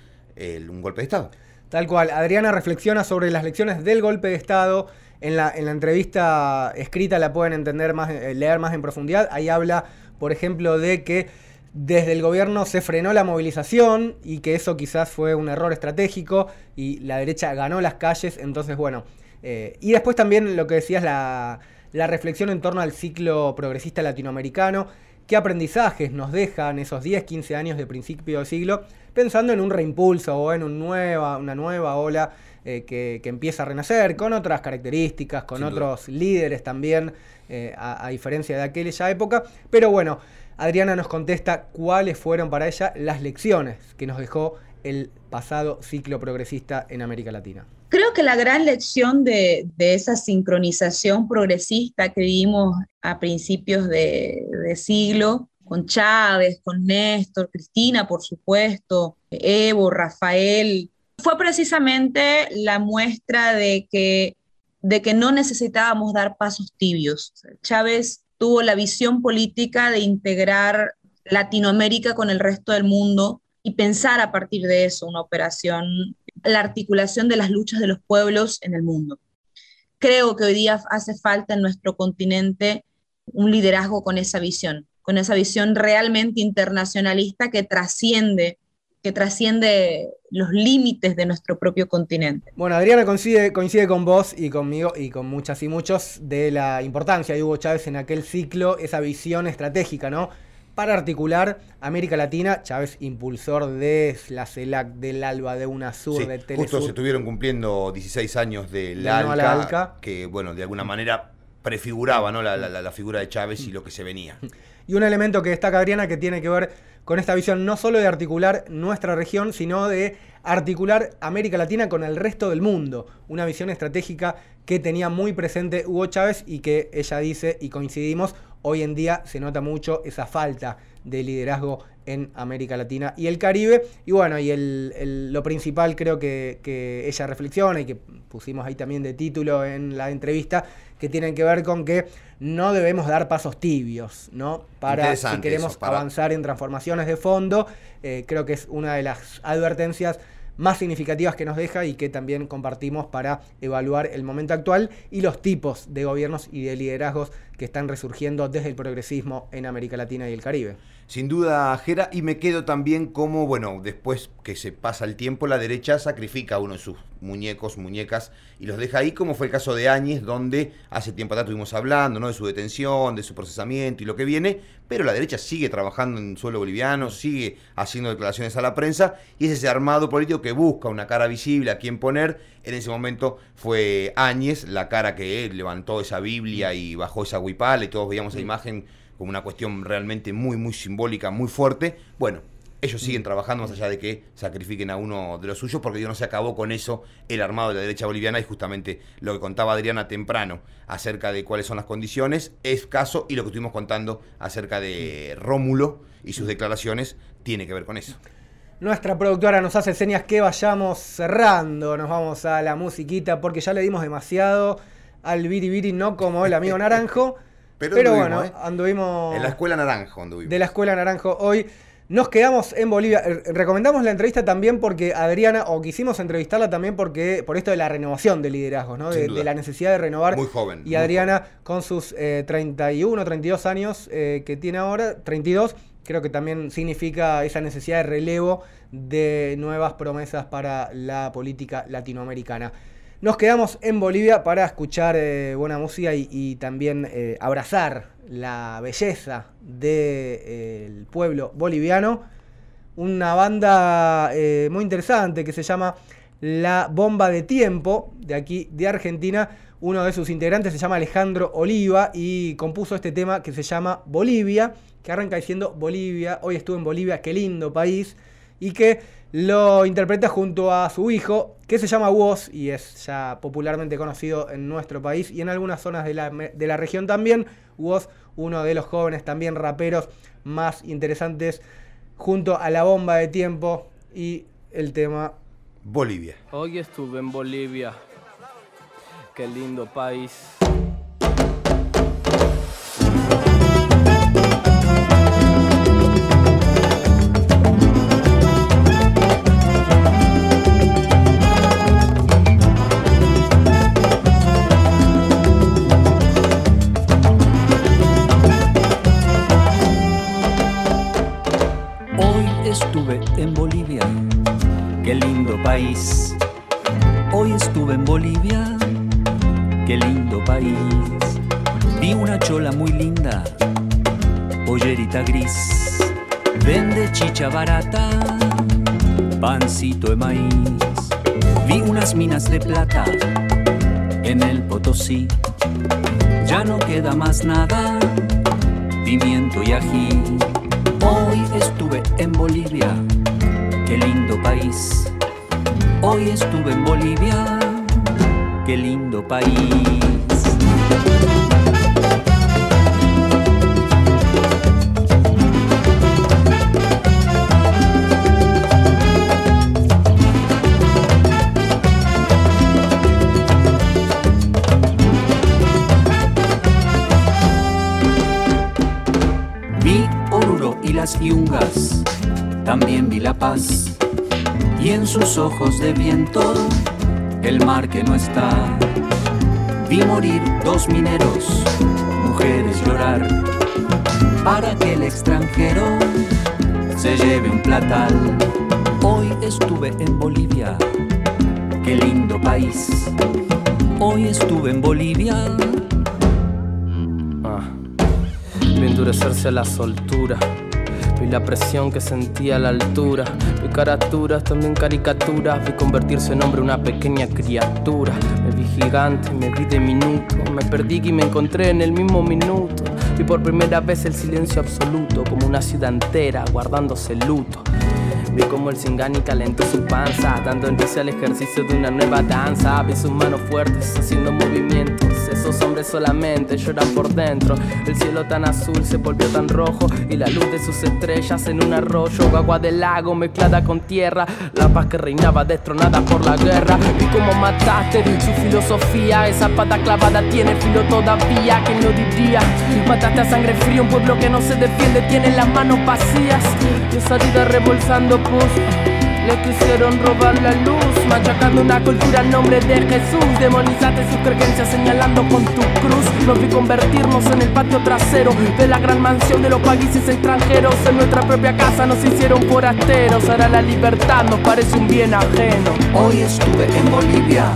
un golpe de Estado. Tal cual. Adriana reflexiona sobre las lecciones del golpe de Estado. En la, en la entrevista escrita la pueden entender más, eh, leer más en profundidad. Ahí habla, por ejemplo, de que desde el gobierno se frenó la movilización y que eso quizás fue un error estratégico y la derecha ganó las calles. Entonces, bueno. Eh, y después también lo que decías, la, la reflexión en torno al ciclo progresista latinoamericano qué aprendizajes nos dejan esos 10, 15 años de principio del siglo, pensando en un reimpulso o en un nueva, una nueva ola eh, que, que, empieza a renacer con otras características, con Sin otros duda. líderes también, eh, a, a, diferencia de aquella época. Pero bueno, Adriana nos contesta cuáles fueron para ella las lecciones que nos dejó el pasado ciclo progresista en América Latina. Creo que la gran lección de, esa sincronización progresista que vimos a principios de, de siglo, con Chávez, con Néstor, Cristina, por supuesto, Evo, Rafael, fue precisamente la muestra de que, de que no necesitábamos dar pasos tibios. Chávez tuvo la visión política de integrar Latinoamérica con el resto del mundo y pensar a partir de eso una operación, la articulación de las luchas de los pueblos en el mundo. Creo que hoy día hace falta en nuestro continente un liderazgo con esa visión, con esa visión realmente internacionalista que trasciende que trasciende los límites de nuestro propio continente. Bueno, Adriana coincide, coincide con vos y conmigo y con muchas y muchos de la importancia de Hugo Chávez en aquel ciclo, esa visión estratégica, ¿no? Para articular América Latina, Chávez impulsor de la CELAC, del ALBA, de UNASUR, sí, de Telesur. Justo se estuvieron cumpliendo 16 años de no la ALCA, que bueno, de alguna manera prefiguraba ¿no? la, la, la, figura de Chávez y lo que se venía. [LAUGHS] Y un elemento que destaca Adriana que tiene que ver con esta visión no solo de articular nuestra región, sino de articular América Latina con el resto del mundo. Una visión estratégica que tenía muy presente Hugo Chávez y que ella dice, y coincidimos, hoy en día se nota mucho esa falta de liderazgo en América Latina y el Caribe. Y bueno, y el, el, lo principal creo que, que, ella reflexiona y que pusimos ahí también de título en la entrevista, que tienen que ver con que no debemos dar pasos tibios, ¿no? Para si queremos eso, para... avanzar en transformaciones de fondo, eh, creo que es una de las advertencias más significativas que nos deja y que también compartimos para evaluar el momento actual y los tipos de gobiernos y de liderazgos que están resurgiendo desde el progresismo en América Latina y el Caribe. Sin duda, Jera, y me quedo también como, bueno, después que se pasa el tiempo, la derecha sacrifica a uno de sus muñecos, muñecas, y los deja ahí, como fue el caso de Áñez, donde hace tiempo atrás estuvimos hablando, ¿no? De su detención, de su procesamiento y lo que viene, pero la derecha sigue trabajando en suelo boliviano, sigue haciendo declaraciones a la prensa, y es ese armado político que busca una cara visible a quien poner. En ese momento fue Áñez, la cara que levantó esa Biblia y bajó esa huipala, y todos veíamos esa imagen como una cuestión realmente muy, muy simbólica, muy fuerte. Bueno, ellos siguen trabajando más allá de que sacrifiquen a uno de los suyos, porque Dios no se acabó con eso el armado de la derecha boliviana y justamente lo que contaba Adriana temprano acerca de cuáles son las condiciones es caso y lo que estuvimos contando acerca de Rómulo y sus declaraciones tiene que ver con eso. Nuestra productora nos hace señas que vayamos cerrando, nos vamos a la musiquita porque ya le dimos demasiado al biribiri, no como el amigo [LAUGHS] Naranjo. Pero, Pero anduvimos, bueno, ¿eh? anduvimos. En la Escuela Naranjo anduvimos. De la Escuela Naranjo hoy. Nos quedamos en Bolivia. Recomendamos la entrevista también porque Adriana, o quisimos entrevistarla también porque por esto de la renovación de liderazgos, ¿no? De, de, la necesidad de renovar. Muy joven. Y Adriana, joven. con sus eh, 31, 32 años eh, que tiene ahora, 32, creo que también significa esa necesidad de relevo de nuevas promesas para la política latinoamericana. Nos quedamos en Bolivia para escuchar eh, buena música y, también eh, abrazar la belleza del de, eh, pueblo boliviano. Una banda muy interesante que se llama La Bomba de Tiempo, de aquí de Argentina. Uno de sus integrantes se llama Alejandro Oliva y compuso este tema que se llama Bolivia, que arranca diciendo Bolivia, hoy estuve en Bolivia, qué lindo país, y que lo interpreta junto a su hijo, que se llama Woz y es ya popularmente conocido en nuestro país y en algunas zonas de la, de la región también. Woz, uno de los jóvenes también raperos más interesantes, junto a la bomba de tiempo y el tema Bolivia. Hoy estuve en Bolivia, qué lindo país. Estuve en Bolivia, qué lindo país. Hoy estuve en Bolivia, qué lindo país. Vi una chola muy linda pollerita gris, vende chicha barata, pancito de maíz. Vi unas minas de plata en el Potosí, ya no queda más nada, pimiento y ají. Hoy estuve en Bolivia, qué lindo país. Hoy estuve en Bolivia, qué lindo país. Vi Oruro y las yungas, también vi la paz sus ojos de viento el mar que no está. Vi morir dos mineros, mujeres llorar, para que el extranjero se lleve un platal. Hoy estuve en Bolivia, qué lindo país. Hoy estuve en Bolivia. Ah, endurecerse a la soltura. La presión que sentía a la altura. Vi caraturas, también caricaturas. Vi convertirse en hombre una pequeña criatura. Me vi gigante, me vi diminuto. Me perdí y me encontré en el mismo minuto. Vi por primera vez el silencio absoluto, como una ciudad entera guardándose luto. Vi como el Singani calentó su panza, dando inicio al ejercicio de una nueva danza. Vi sus manos fuertes haciendo movimientos. Esos hombres solamente lloran por dentro. El cielo tan azul se volvió tan rojo y la luz de sus estrellas en un arroyo, agua del lago mezclada con tierra. La paz que reinaba destronada por la guerra. Vi cómo mataste su filosofía. Esa pata clavada tiene filo todavía. ¿Quién lo diría? Mataste a sangre fría un pueblo que no se defiende, tiene las manos vacías. Y esa vida rebolsando pus. Le quisieron robar la luz, machacando una cultura en nombre de Jesús. Demonizaste sus creencias señalando con tu cruz. Nos vi convertirnos en el patio trasero de la gran mansión de los países extranjeros. En nuestra propia casa nos hicieron forasteros. Ahora la libertad nos parece un bien ajeno. Hoy estuve en Bolivia,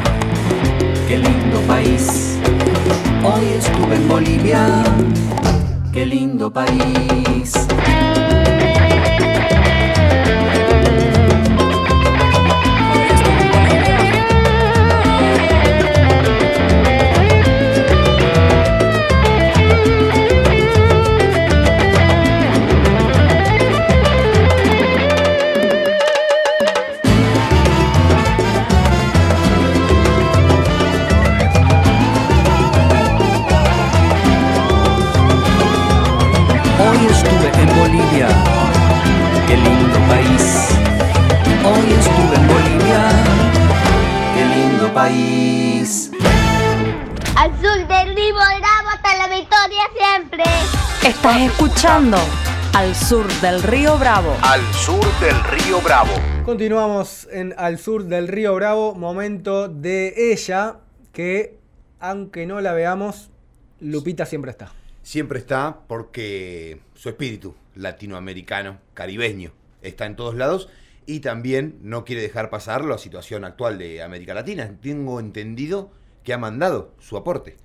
qué lindo país. Hoy estuve en Bolivia, qué lindo país. País. Al sur del Río Bravo hasta la victoria siempre. Estás escuchando Al Sur del Río Bravo. Al sur del Río Bravo. Continuamos en Al sur del Río Bravo, momento de ella, que aunque no la veamos, Lupita siempre está. Siempre está porque su espíritu latinoamericano, caribeño, está en todos lados y también no quiere dejar pasar la situación actual de América Latina. Tengo entendido que ha mandado su aporte.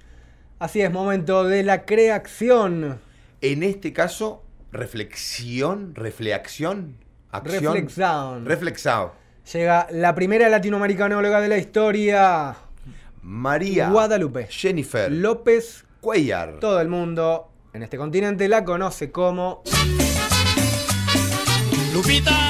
Así es, momento de la creación. En este caso, reflexión, reflexión, acción. Reflexão. Reflexao. Llega la primera latinoamericanóloga de la historia. María Guadalupe. Jennifer López Cuellar. Todo el mundo en este continente la conoce como Lupita,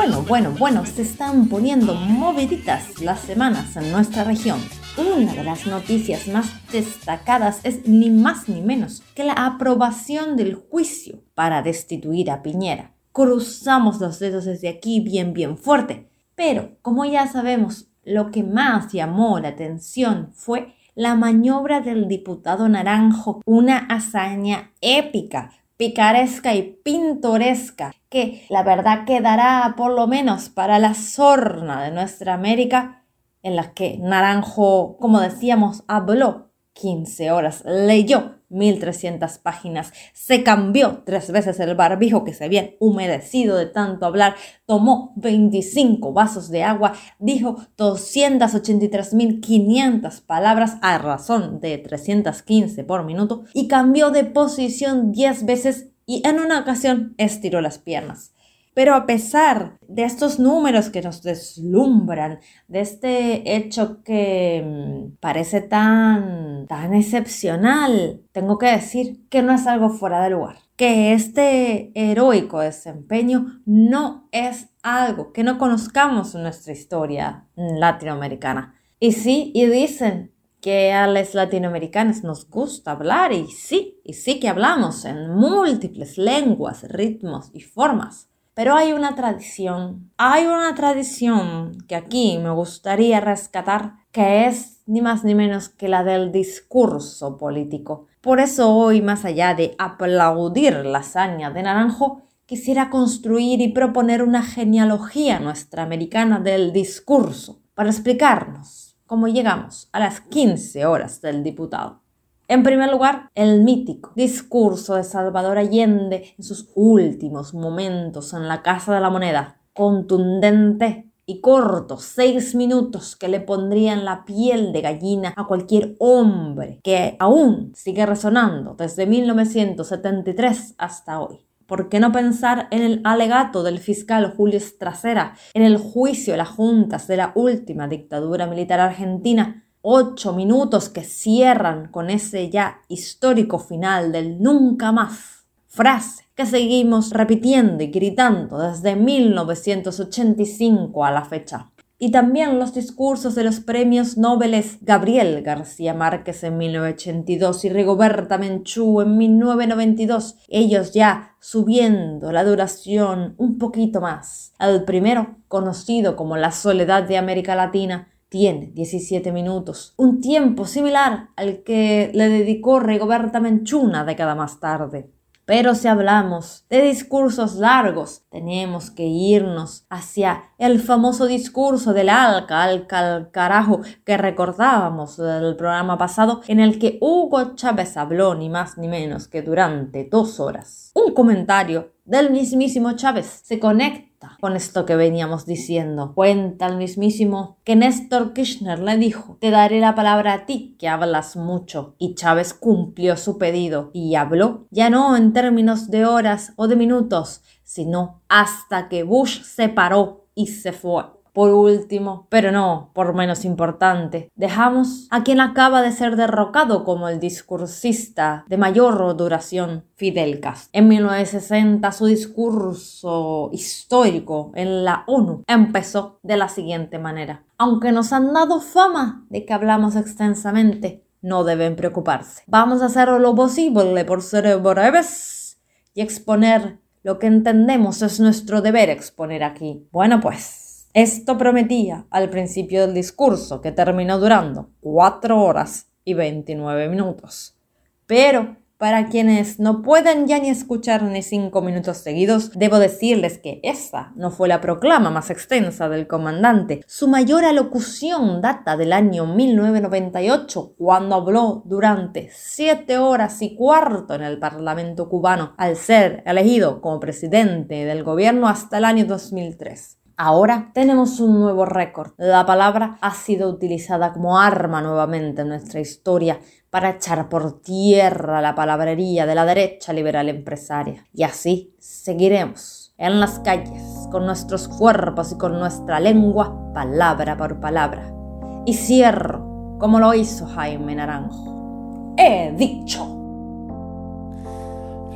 Bueno, bueno, bueno, se están poniendo moviditas las semanas en nuestra región. Una de las noticias más destacadas es ni más ni menos que la aprobación del juicio para destituir a Piñera. Cruzamos los dedos desde aquí bien, bien fuerte. Pero, como ya sabemos, lo que más llamó la atención fue la maniobra del diputado Naranjo, una hazaña épica, picaresca y pintoresca, que la verdad quedará por lo menos para la sorna de nuestra América, en la que Naranjo, como decíamos, habló 15 horas, leyó 1300 páginas, se cambió tres veces el barbijo que se había humedecido de tanto hablar, tomó 25 vasos de agua, dijo 283.500 palabras a razón de 315 por minuto y cambió de posición 10 veces y en una ocasión estiró las piernas. Pero a pesar de estos números que nos deslumbran, de este hecho que mm, parece tan, tan excepcional, tengo que decir que no es algo fuera de lugar. Que este heroico desempeño no es algo que no conozcamos en nuestra historia latinoamericana. Y sí, y dicen que a los latinoamericanos nos gusta hablar, y sí, y sí que hablamos en múltiples lenguas, ritmos y formas. Pero hay una tradición, hay una tradición que aquí me gustaría rescatar, que es ni más ni menos que la del discurso político. Por eso hoy, más allá de aplaudir la hazaña de Naranjo, quisiera construir y proponer una genealogía nuestra americana del discurso para explicarnos cómo llegamos a las 15 horas del diputado. En primer lugar, el mítico discurso de Salvador Allende en sus últimos momentos en la Casa de la Moneda, contundente y corto, seis minutos que le pondrían la piel de gallina a cualquier hombre que aún sigue resonando desde 1973 hasta hoy. ¿Por qué no pensar en el alegato del fiscal Julio Estracera en el juicio de las juntas de la última dictadura militar argentina ocho minutos que cierran con ese ya histórico final del nunca más. Frase que seguimos repitiendo y gritando desde 1985 a la fecha. Y también los discursos de los premios Nobel Gabriel García Márquez en 1982 y Rigoberta Menchú en 1992, ellos ya subiendo la duración un poquito más. El primero, conocido como La Soledad de América Latina, tiene 17 minutos, un tiempo similar al que le dedicó Rigoberta Menchú una década más tarde. Pero si hablamos de discursos largos, tenemos que irnos hacia el famoso discurso del Alca, Alca al carajo, que recordábamos del programa pasado, en el que Hugo Chávez habló ni más ni menos que durante dos horas. Un comentario del mismísimo Chávez se conecta con esto que veníamos diciendo. Cuenta el mismísimo que Néstor Kirchner le dijo, te daré la palabra a ti, que hablas mucho. Y Chávez cumplió su pedido y habló, ya no en términos de horas o de minutos, sino hasta que Bush se paró y se fue. Por último, pero no por menos importante, dejamos a quien acaba de ser derrocado como el discursista de mayor duración, Fidel Castro. En 1960 su discurso histórico en la ONU empezó de la siguiente manera. Aunque nos han dado fama de que hablamos extensamente, no deben preocuparse. Vamos a hacer lo posible por ser breves y exponer lo que entendemos es nuestro deber exponer aquí. Bueno, pues esto prometía al principio del discurso, que terminó durando 4 horas y 29 minutos. Pero para quienes no pueden ya ni escuchar ni 5 minutos seguidos, debo decirles que esa no fue la proclama más extensa del comandante. Su mayor alocución data del año 1998, cuando habló durante 7 horas y cuarto en el Parlamento cubano, al ser elegido como presidente del gobierno hasta el año 2003. Ahora tenemos un nuevo récord. La palabra ha sido utilizada como arma nuevamente en nuestra historia para echar por tierra la palabrería de la derecha liberal empresaria. Y así seguiremos en las calles, con nuestros cuerpos y con nuestra lengua, palabra por palabra. Y cierro como lo hizo Jaime Naranjo. He dicho.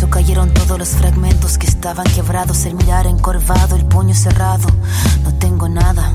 Piso cayeron todos los fragmentos que estaban quebrados, el mirar encorvado, el puño cerrado. No tengo nada,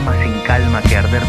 La flama sin calma que arder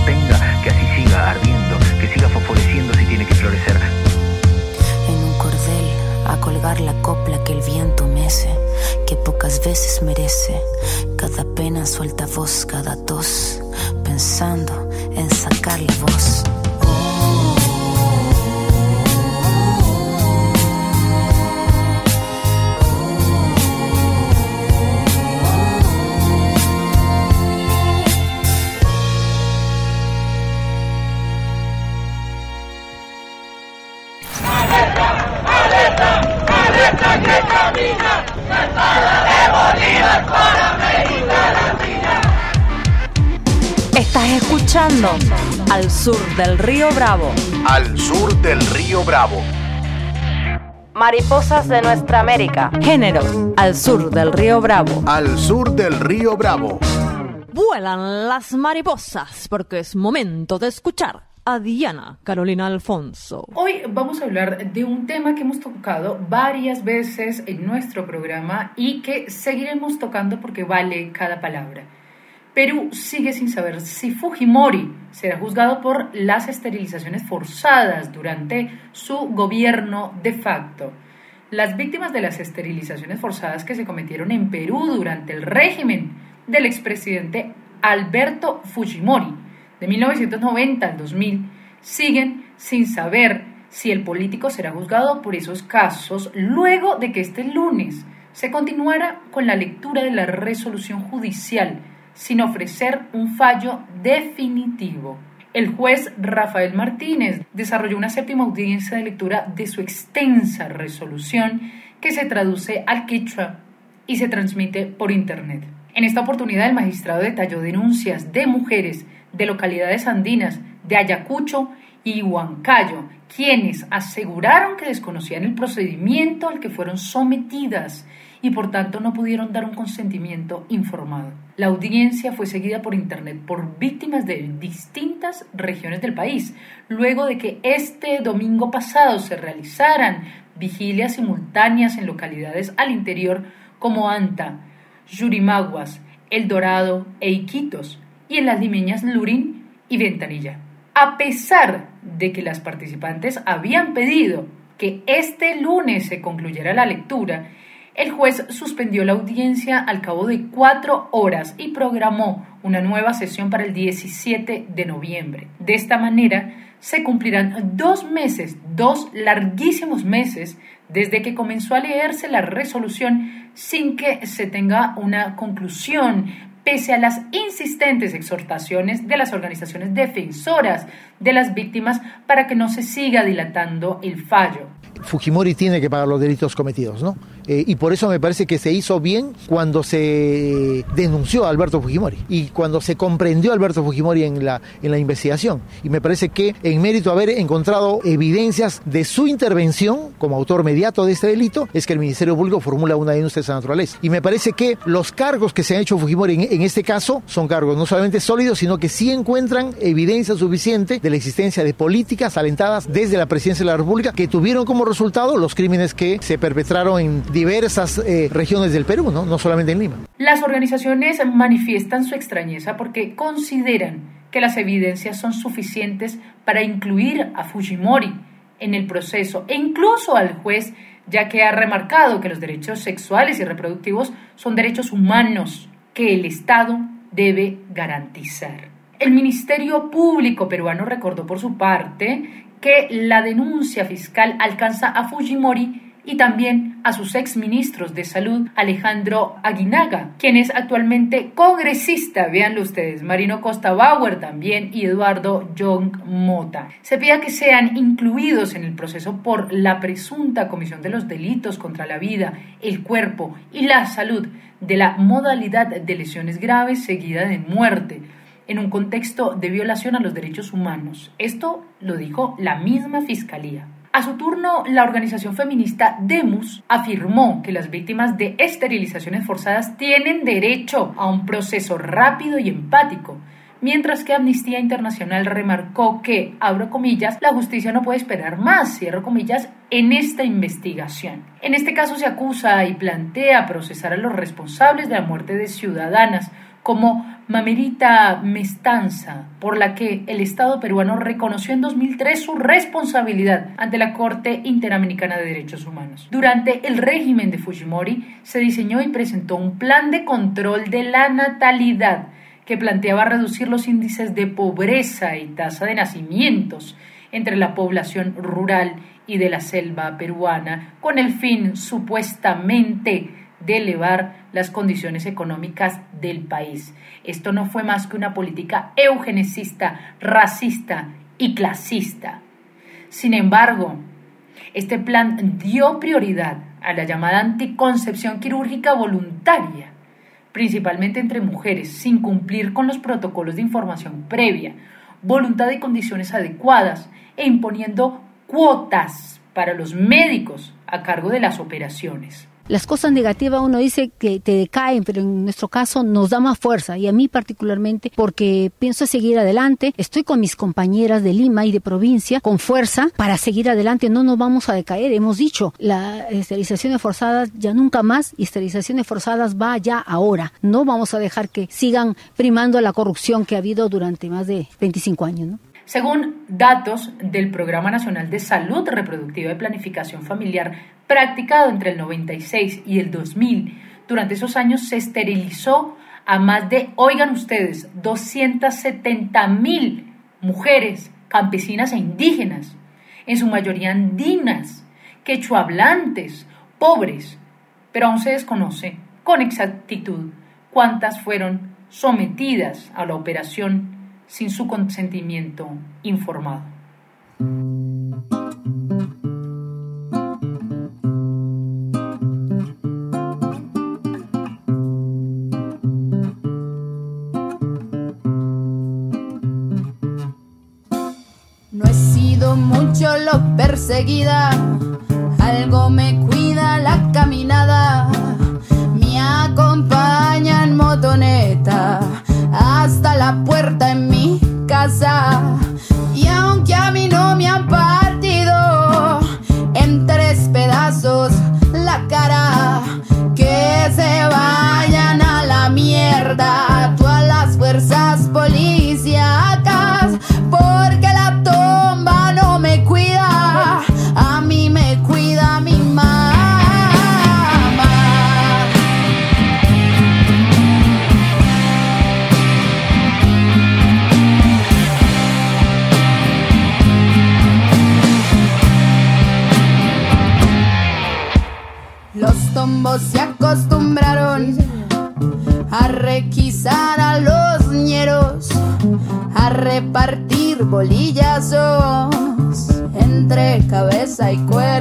Bravo. Al sur del río Bravo. Mariposas de nuestra América. Género. Al sur del Río Bravo. Al sur del río Bravo. Vuelan las mariposas porque es momento de escuchar a Diana Carolina Alfonso. Hoy vamos a hablar de un tema que hemos tocado varias veces en nuestro programa y que seguiremos tocando porque vale cada palabra. Perú sigue sin saber si Fujimori será juzgado por las esterilizaciones forzadas durante su gobierno de facto. Las víctimas de las esterilizaciones forzadas que se cometieron en Perú durante el régimen del expresidente Alberto Fujimori de 1990 al 2000 siguen sin saber si el político será juzgado por esos casos luego de que este lunes se continuara con la lectura de la resolución judicial sin ofrecer un fallo definitivo. El juez Rafael Martínez desarrolló una séptima audiencia de lectura de su extensa resolución que se traduce al quechua y se transmite por Internet. En esta oportunidad el magistrado detalló denuncias de mujeres de localidades andinas de Ayacucho y Huancayo, quienes aseguraron que desconocían el procedimiento al que fueron sometidas y por tanto no pudieron dar un consentimiento informado. La audiencia fue seguida por Internet por víctimas de distintas regiones del país, luego de que este domingo pasado se realizaran vigilias simultáneas en localidades al interior como Anta, Yurimaguas, El Dorado e Iquitos, y en las limeñas Lurín y Ventanilla. A pesar de que las participantes habían pedido que este lunes se concluyera la lectura, el juez suspendió la audiencia al cabo de cuatro horas y programó una nueva sesión para el 17 de noviembre. De esta manera, se cumplirán dos meses, dos larguísimos meses, desde que comenzó a leerse la resolución sin que se tenga una conclusión, pese a las insistentes exhortaciones de las organizaciones defensoras de las víctimas para que no se siga dilatando el fallo. Fujimori tiene que pagar los delitos cometidos, ¿no? Eh, y por eso me parece que se hizo bien cuando se denunció a Alberto Fujimori y cuando se comprendió Alberto Fujimori en la, en la investigación. Y me parece que en mérito haber encontrado evidencias de su intervención como autor mediato de este delito, es que el Ministerio Público formula una denuncia de esa naturaleza. Y me parece que los cargos que se han hecho Fujimori en, en este caso son cargos no solamente sólidos, sino que sí encuentran evidencia suficiente de la existencia de políticas alentadas desde la presidencia de la República que tuvieron como resultado los crímenes que se perpetraron en diversas eh, regiones del Perú, ¿no? no solamente en Lima. Las organizaciones manifiestan su extrañeza porque consideran que las evidencias son suficientes para incluir a Fujimori en el proceso e incluso al juez, ya que ha remarcado que los derechos sexuales y reproductivos son derechos humanos que el Estado debe garantizar. El Ministerio Público peruano recordó por su parte que la denuncia fiscal alcanza a Fujimori y también a sus exministros de salud, Alejandro Aguinaga, quien es actualmente congresista, véanlo ustedes, Marino Costa Bauer también y Eduardo Young Mota. Se pide que sean incluidos en el proceso por la presunta comisión de los delitos contra la vida, el cuerpo y la salud de la modalidad de lesiones graves seguida de muerte en un contexto de violación a los derechos humanos. Esto lo dijo la misma Fiscalía. A su turno, la organización feminista Demus afirmó que las víctimas de esterilizaciones forzadas tienen derecho a un proceso rápido y empático, mientras que Amnistía Internacional remarcó que, abro comillas, la justicia no puede esperar más, cierro comillas, en esta investigación. En este caso se acusa y plantea procesar a los responsables de la muerte de ciudadanas como Mamerita Mestanza, por la que el Estado peruano reconoció en 2003 su responsabilidad ante la Corte Interamericana de Derechos Humanos. Durante el régimen de Fujimori se diseñó y presentó un plan de control de la natalidad que planteaba reducir los índices de pobreza y tasa de nacimientos entre la población rural y de la selva peruana, con el fin supuestamente de elevar las condiciones económicas del país. Esto no fue más que una política eugenicista, racista y clasista. Sin embargo, este plan dio prioridad a la llamada anticoncepción quirúrgica voluntaria, principalmente entre mujeres, sin cumplir con los protocolos de información previa, voluntad y condiciones adecuadas e imponiendo cuotas para los médicos a cargo de las operaciones. Las cosas negativas uno dice que te decaen, pero en nuestro caso nos da más fuerza y a mí particularmente porque pienso seguir adelante. Estoy con mis compañeras de Lima y de provincia con fuerza para seguir adelante. No nos vamos a decaer. Hemos dicho, la esterilizaciones forzadas ya nunca más y esterilizaciones forzadas va ya ahora. No vamos a dejar que sigan primando la corrupción que ha habido durante más de 25 años. ¿no? Según datos del Programa Nacional de Salud Reproductiva y Planificación Familiar, practicado entre el 96 y el 2000, durante esos años se esterilizó a más de, oigan ustedes, 270 mil mujeres campesinas e indígenas, en su mayoría andinas, quechuablantes, pobres, pero aún se desconoce con exactitud cuántas fueron sometidas a la operación sin su consentimiento informado. No es lo perseguida. Algo me cuida la caminada. Me acompaña en motoneta bolillazos entre cabeza y cuero.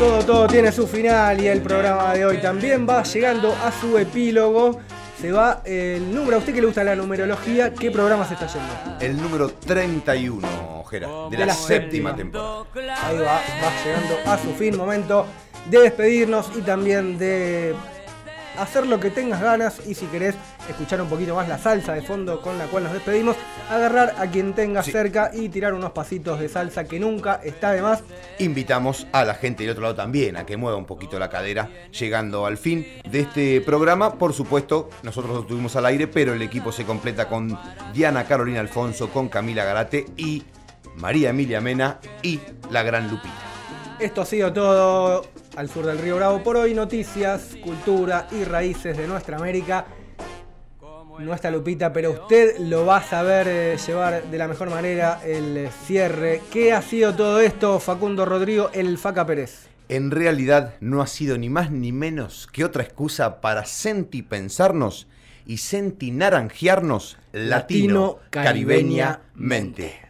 Todo, todo tiene su final y el programa de hoy también va llegando a su epílogo. Se va el número, a usted que le gusta la numerología, ¿qué programa se está yendo? El número 31, Jera, de, De la, la séptima séptima. temporada. Ahí va, va llegando a su fin, momento de despedirnos y también de hacer lo que tengas ganas y si querés escuchar un poquito más la salsa de fondo con la cual nos despedimos, agarrar a quien tengas cerca y tirar unos pasitos de salsa que nunca está de más. Invitamos a la gente del otro lado también a que mueva un poquito la cadera, llegando al fin de este programa. Por supuesto, nosotros lo tuvimos al aire, pero el equipo se completa con Diana Carolina Alfonso, con Camila Garate y María Emilia Mena y la gran Lupita. Esto ha sido todo al sur del Río Bravo por hoy. Noticias, cultura y raíces de nuestra América. No está Lupita, pero usted lo va a saber eh, llevar de la mejor manera el eh, cierre. ¿Qué ha sido todo esto, Facundo Rodrigo, el Faca Pérez? En realidad no ha sido ni más ni menos que otra excusa para sentipensarnos y sentinaranjearnos latino caribeñamente.